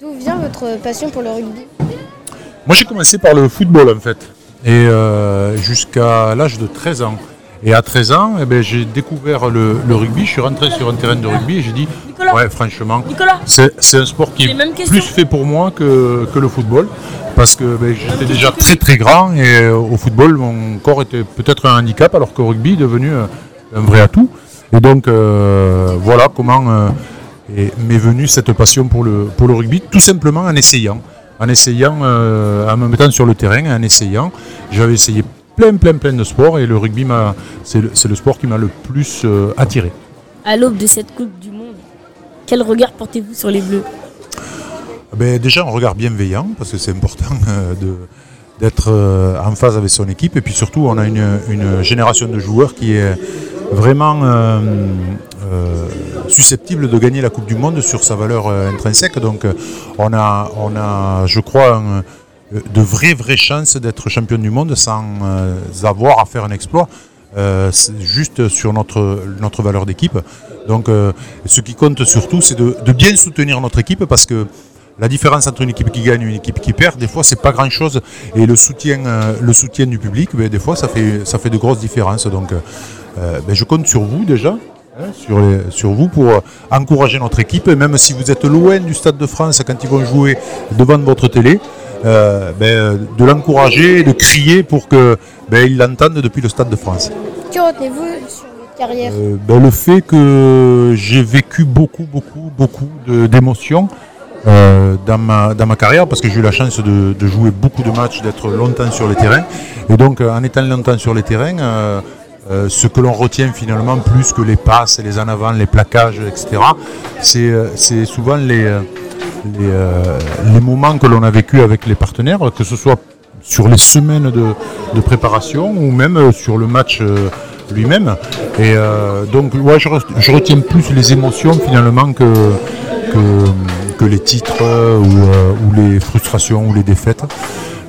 D'où vient votre passion pour le rugby? Moi j'ai commencé par le football en fait. Et euh, jusqu'à l'âge de 13 ans. Et à 13 ans, eh ben, j'ai découvert le, rugby. Je suis rentré sur un terrain de rugby et j'ai dit Ouais, franchement, c'est un sport qui est plus fait pour moi que, que le football. Parce que ben, j'étais déjà très très grand et euh, au football, mon corps était peut-être un handicap, alors qu'au rugby, est devenu euh, un vrai atout. Et donc, voilà comment m'est venue cette passion pour le, pour le rugby, tout simplement en essayant en essayant, euh, en me mettant sur le terrain, en essayant. J'avais essayé plein, plein, plein de sports et le rugby, c'est le, sport qui m'a le plus euh, attiré. À l'aube de cette Coupe du Monde, quel regard portez-vous sur les Bleus? Ben, Déjà, un regard bienveillant, parce que c'est important euh, d'être en phase avec son équipe. Et puis surtout, on a une génération de joueurs qui est vraiment euh, susceptible de gagner la Coupe du Monde sur sa valeur euh, intrinsèque. Donc on a, on a je crois, de vraies, vraies chances d'être champion du monde sans avoir à faire un exploit. juste sur notre, valeur d'équipe. Donc ce qui compte surtout, c'est de, bien soutenir notre équipe parce que la différence entre une équipe qui gagne et une équipe qui perd, des fois, c'est pas grand chose. Et le soutien, du public, ben, des fois, ça fait, ça fait de grosses différences. Donc, euh, ben, je compte sur vous déjà, hein, sur, sur, vous pour euh, encourager notre équipe, même si vous êtes loin du Stade de France quand ils vont jouer devant votre télé, euh, ben, de l'encourager, de crier pour qu'ils ben, l'entendent depuis le Stade de France. Que retenez-vous sur votre carrière? Le fait que j'ai vécu beaucoup, beaucoup, beaucoup d'émotions. dans, ma, dans ma carrière parce que j'ai eu la chance de, jouer beaucoup de matchs, d'être longtemps sur les terrains. Et donc en étant longtemps sur les terrains, euh, ce que l'on retient finalement plus que les passes, les en avant, les plaquages, etc., euh, c'est souvent les, euh, les, moments que l'on a vécu avec les partenaires, que ce soit sur les semaines de, préparation ou même sur le match lui-même. Et donc, je, retiens plus les émotions finalement que, les titres ou, les frustrations ou les défaites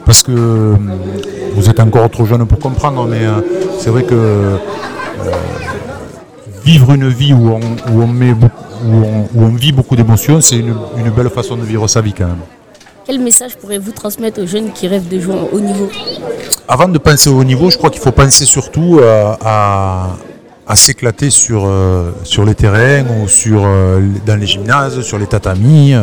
parce que euh, vous êtes encore trop jeune pour comprendre, mais euh, c'est vrai que euh, vivre une vie où on, met où on, vit beaucoup d'émotions, c'est une, belle façon de vivre sa vie quand même. Quel message pourrez-vous transmettre aux jeunes qui rêvent de jouer au haut niveau? Avant de penser au haut niveau, je crois qu'il faut penser surtout à, s'éclater sur, sur les terrains ou sur, dans les gymnases, sur les tatamis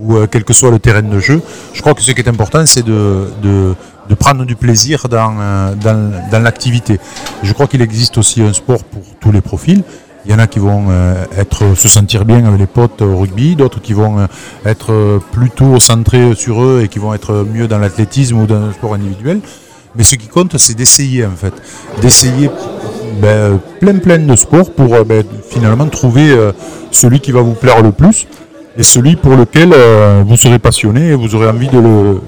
ou euh, quel que soit le terrain de jeu. Je crois que ce qui est important, c'est de, de, prendre du plaisir dans, euh, dans, l'activité. Je crois qu'il existe aussi un sport pour tous les profils. Il y en a qui vont euh, être, se sentir bien avec les potes au rugby, d'autres qui vont être plutôt centrés sur eux et qui vont être mieux dans l'athlétisme ou dans le sport individuel. Mais ce qui compte, c'est d'essayer en fait, d'essayer ben, plein plein de sports pour ben, finalement trouver celui qui va vous plaire le plus et celui pour lequel euh, vous serez passionné et vous aurez envie de le,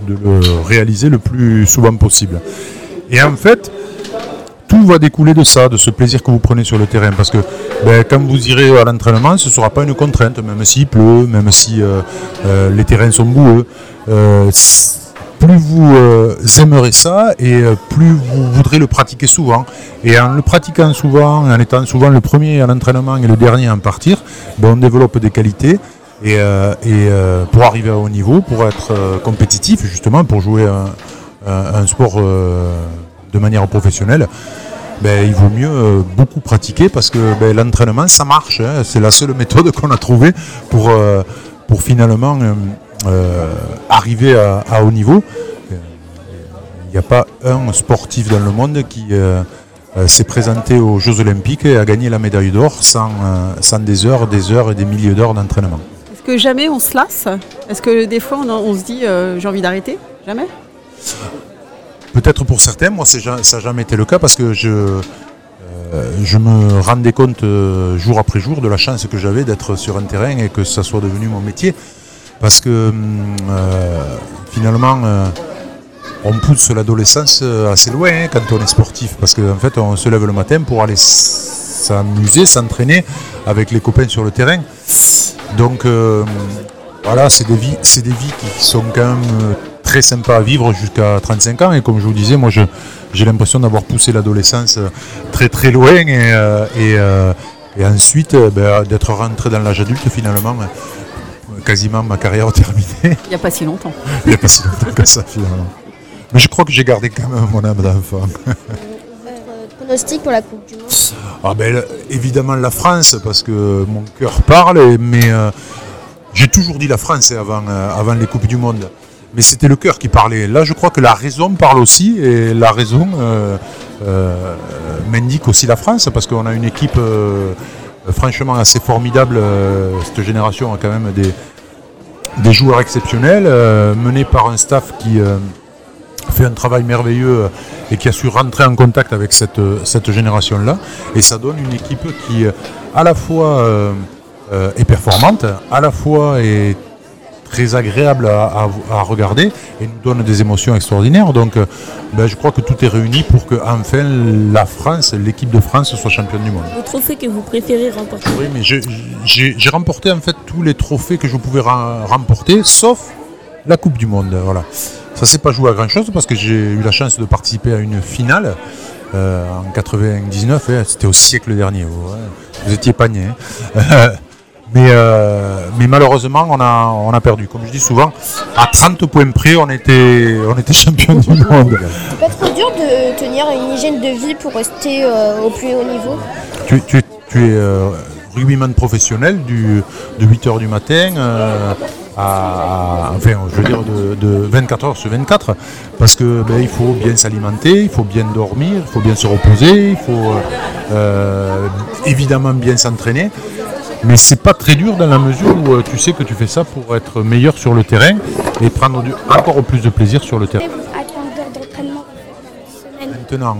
réaliser le plus souvent possible. Et en fait, tout va découler de ça, de ce plaisir que vous prenez sur le terrain. Parce que ben, quand vous irez à l'entraînement, ce ne sera pas une contrainte, même s'il pleut, même si euh, euh, les terrains sont boueux. plus vous aimerez ça et plus vous voudrez le pratiquer souvent. Et en le pratiquant souvent, en étant souvent le premier à l'entraînement et le dernier à en partir, ben, on développe des qualités et, euh, euh, pour arriver à haut niveau, pour être euh, compétitif, justement, pour jouer un, sport de manière professionnelle, ben, il vaut mieux beaucoup pratiquer parce que ben, l'entraînement, ça marche. Hein. c'est la seule méthode qu'on a trouvée pour, pour finalement arriver à, haut niveau. Il n'y a pas un sportif dans le monde qui s'est présenté aux Jeux Olympiques et a gagné la médaille d'or sans, sans des heures, des heures et des milliers d'heures d'entraînement. Jamais on se lasse Est-ce que des fois on, se dit euh, j'ai envie d'arrêter Jamais Peut-être pour certains, moi ça n'a jamais été le cas parce que je, euh, je me rendais compte euh, jour après jour de la chance que j'avais d'être sur un terrain et que ça soit devenu mon métier. Parce que finalement, on pousse l'adolescence assez loin hein, quand on est sportif. Parce qu'en fait, on se lève le matin pour aller s'amuser, s'entraîner avec les copains sur le terrain. Donc euh, voilà, c'est des vies, c'est des vies qui sont quand même euh, très sympas à vivre jusqu'à 35 ans. Et comme je vous disais, moi j'ai l'impression d'avoir poussé l'adolescence euh, très très loin et, et, ensuite ben, d'être rentré dans l'âge adulte finalement. quasiment ma carrière terminée. Il n'y a pas si longtemps. Il n'y a pas si longtemps que ça finalement. Mais je crois que j'ai gardé quand même mon âme d'enfant. Votre pronostic pour la Coupe du Monde Ah ben, évidemment la France, parce que mon cœur parle, mais euh, j'ai toujours dit la France avant, euh, avant les Coupes du Monde. Mais c'était le cœur qui parlait. Là, je crois que la raison parle aussi, et la raison euh, m'indique aussi la France, parce qu'on a une équipe franchement assez formidable. cette génération a quand même des, joueurs exceptionnels, menés par un staff qui fait un travail merveilleux euh, et qui a su rentrer en contact avec cette, euh, cette génération-là. Et ça donne une équipe qui, euh, à la fois, euh, euh, est performante, à la fois est très agréable à, à- à regarder et nous donne des émotions extraordinaires. Donc, ben, je crois que tout est réuni pour que enfin la France, l'équipe de France, soit championne du monde. Le trophée que vous préférez remporter? Oui, mais j'ai- remporté en fait tous les trophées que je pouvais remporter, sauf la Coupe du Monde. Voilà. Ça s'est pas joué à grand chose parce que j'ai eu la chance de participer à une finale euh, en 99. hein, C'était au siècle dernier. Vous, hein. Vous étiez né. hein. mais, euh, mais malheureusement, on a, on a perdu. Comme je dis souvent, à 30 points près, on était, on était champion du monde. C'est pas trop dur de tenir une hygiène de vie pour rester euh, au plus haut niveau? Tu, tu- tu es rugbyman professionnel du, de 8h du matin à, à- enfin, je veux dire de, de 24 heures sur 24 parce que ben, il faut bien s'alimenter, il faut bien dormir, il faut bien se reposer, il faut euh, évidemment bien s'entraîner. Mais c'est pas très dur dans la mesure où euh, tu sais que tu fais ça pour être meilleur sur le terrain et prendre du- encore plus de plaisir sur le terrain. Maintenant,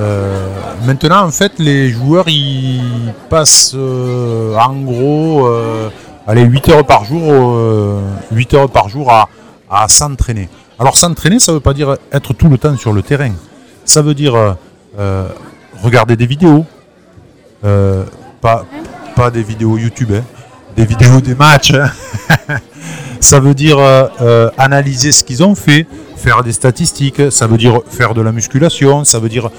euh, maintenant, en fait, les joueurs ils passent euh, en gros allez, 8 heures par jour, euh, 8 heures par jour à, s'entraîner. Alors s'entraîner, ça ne veut pas dire être tout le temps sur le terrain. Ça veut dire euh, euh, regarder des vidéos, pas, des vidéos YouTube, hein, des vidéos des matchs. hein. ça veut dire analyser ce qu'ils ont fait, faire des statistiques, ça veut dire faire de la musculation, ça veut dire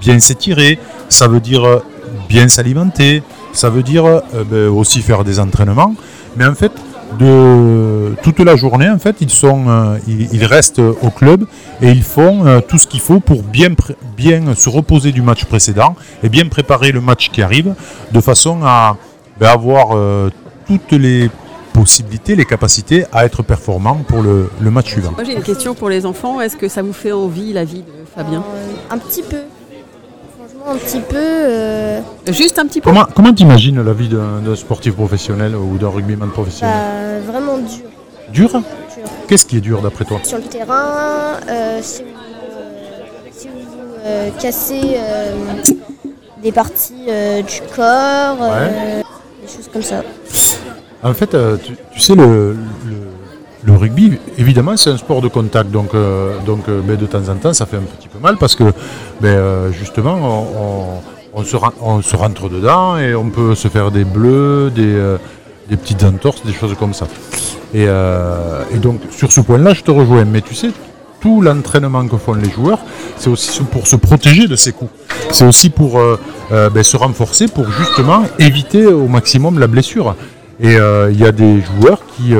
bien s'étirer, ça veut dire bien s'alimenter, ça veut dire euh, ben, aussi faire des entraînements. Mais en fait, de toute la journée, en fait, ils sont, euh, ils, ils restent au club et ils font euh, tout ce qu'il faut pour bien, bien se reposer du match précédent et bien préparer le match qui arrive, de façon à ben, avoir euh, toutes les possibilités, les capacités à être performant pour le, le match suivant. Moi j'ai une question pour les enfants. Est-ce que ça vous fait envie la vie de Fabien? Euh, Un petit peu. Un petit peu. euh, Juste un petit peu. Comment comment t'imagines la vie d'un sportif professionnel ou d'un rugbyman professionnel bah, vraiment dur. Dur dur. Qu'est-ce qui est dur d'après toi Sur le terrain, euh, si vous, euh, si vous cassez des parties du corps, des choses comme ça. En fait, tu, tu sais, le, le- le rugby, évidemment, c'est un sport de contact. Donc, euh, donc euh, de temps en temps, ça fait un petit peu mal parce que, ben, euh, justement, on, se, rentre dedans et on peut se faire des bleus, des, petites entorses, des choses comme ça. Et, donc, sur ce point-là, je te rejoins. Mais tu sais, tout l'entraînement que font les joueurs, c'est aussi pour se protéger de ces coups. C'est aussi pour ben, se renforcer, pour justement éviter au maximum la blessure. Et il y a des joueurs qui,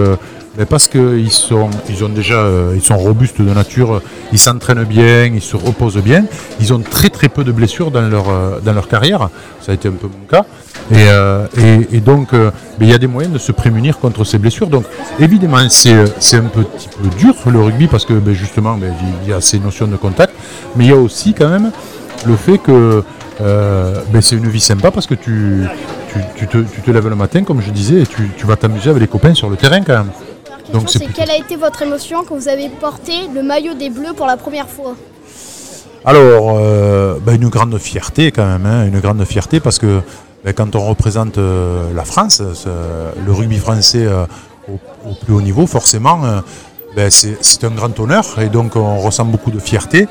ben, parce qu'ils sont, ils ont déjà, euh, ils sont robustes de nature, ils s'entraînent bien, ils se reposent bien, ils ont très très peu de blessures dans leur, euh, dans leur carrière. Ça a été un peu mon cas. Et, euh, et, donc, il y a des moyens de se prémunir contre ces blessures. Donc, évidemment, c'est un petit peu dur le rugby parce que ben, justement, ben, il y a ces notions de contact, mais il y a aussi quand même le fait que ben, c'est une vie sympa parce que tu, tu, tu te, lèves le matin, comme je disais, et tu vas t'amuser avec les copains sur le terrain quand même. Donc c'est plutôt- quelle a été votre émotion quand vous avez porté le maillot des Bleus pour la première fois Alors, euh, ben, une grande fierté quand même, hein, une grande fierté parce que ben, quand on représente euh, la France, ce- le rugby français euh, au, au plus haut niveau, forcément, ben, c'est un grand honneur et donc on ressent beaucoup de fierté.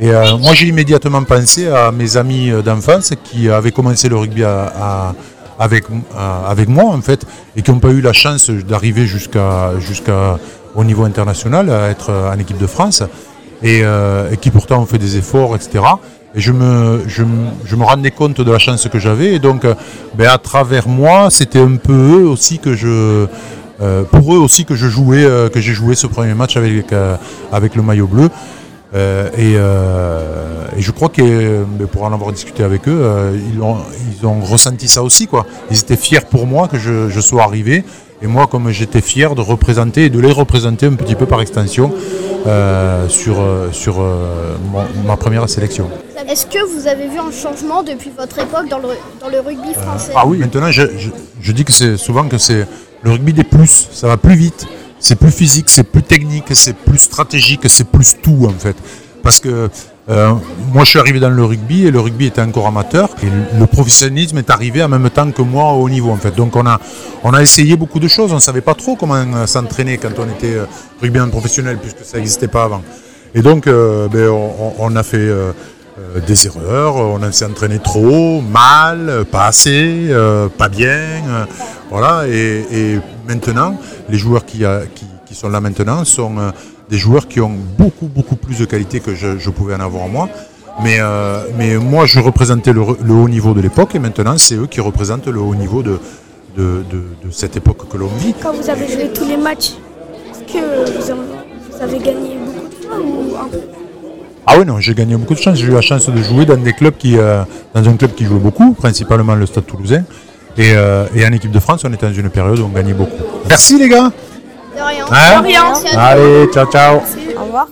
Et moi, j'ai immédiatement pensé à mes amis d'enfance qui avaient commencé le rugby à- à- avec, à- avec moi, en fait, et qui n'ont pas eu la chance d'arriver jusqu'à jusqu'à au niveau international, à être en équipe de France et, euh, et qui pourtant ont fait des efforts, etc. Et je me, je, je me rendais compte de la chance que j'avais. Et donc, euh, ben, à travers moi, c'était un peu eux aussi que je, euh, pour eux aussi que je jouais, euh, que j'ai joué ce premier match avec, euh, avec le maillot bleu. Euh, et, euh, et je crois que euh, pour en avoir discuté avec eux, euh, ils, ont, ils ont ressenti ça aussi. Quoi. Ils étaient fiers pour moi que je, je sois arrivé. Et moi, comme j'étais fier de représenter et de les représenter un petit peu par extension sur, sur mon- ma première sélection. Est-ce que vous avez vu un changement depuis votre époque dans le, dans le rugby français? Ah oui, maintenant je, je- je dis que c'est souvent que c'est le rugby des plus, ça va plus vite, c'est plus physique, c'est plus technique, c'est plus stratégique, c'est plus tout en fait. Parce que euh, moi je suis arrivé dans le rugby et le rugby était encore amateur et le, professionnalisme est arrivé en même temps que moi au haut niveau en fait. Donc on a, essayé beaucoup de choses, on ne savait pas trop comment euh, s'entraîner quand on était euh, rugbyman professionnel puisque ça n'existait pas avant. Et donc ben, on, a fait euh, des erreurs, on s'est entraîné trop, mal, euh, pas assez, euh, pas bien. euh, voilà, et, maintenant, les joueurs qui, sont là maintenant sont euh, des joueurs qui ont beaucoup, beaucoup plus de qualité que je, pouvais en avoir moi. Mais, euh, moi, je représentais le, haut niveau de l'époque et maintenant, c'est eux qui représentent le haut niveau de, cette époque que l'on vit. Quand vous avez joué tous les matchs, est-ce que vous avez gagné beaucoup de fois ou un peu Ah oui, non, j'ai gagné beaucoup de chance. J'ai eu la chance de jouer dans des clubs qui, euh, dans un club qui jouait beaucoup, principalement le Stade Toulousain. Et, euh, et en équipe de France, on était dans une période où on gagnait beaucoup. Merci les gars. De rien. Hein Merci à toi. Allez, ciao, ciao. Au revoir.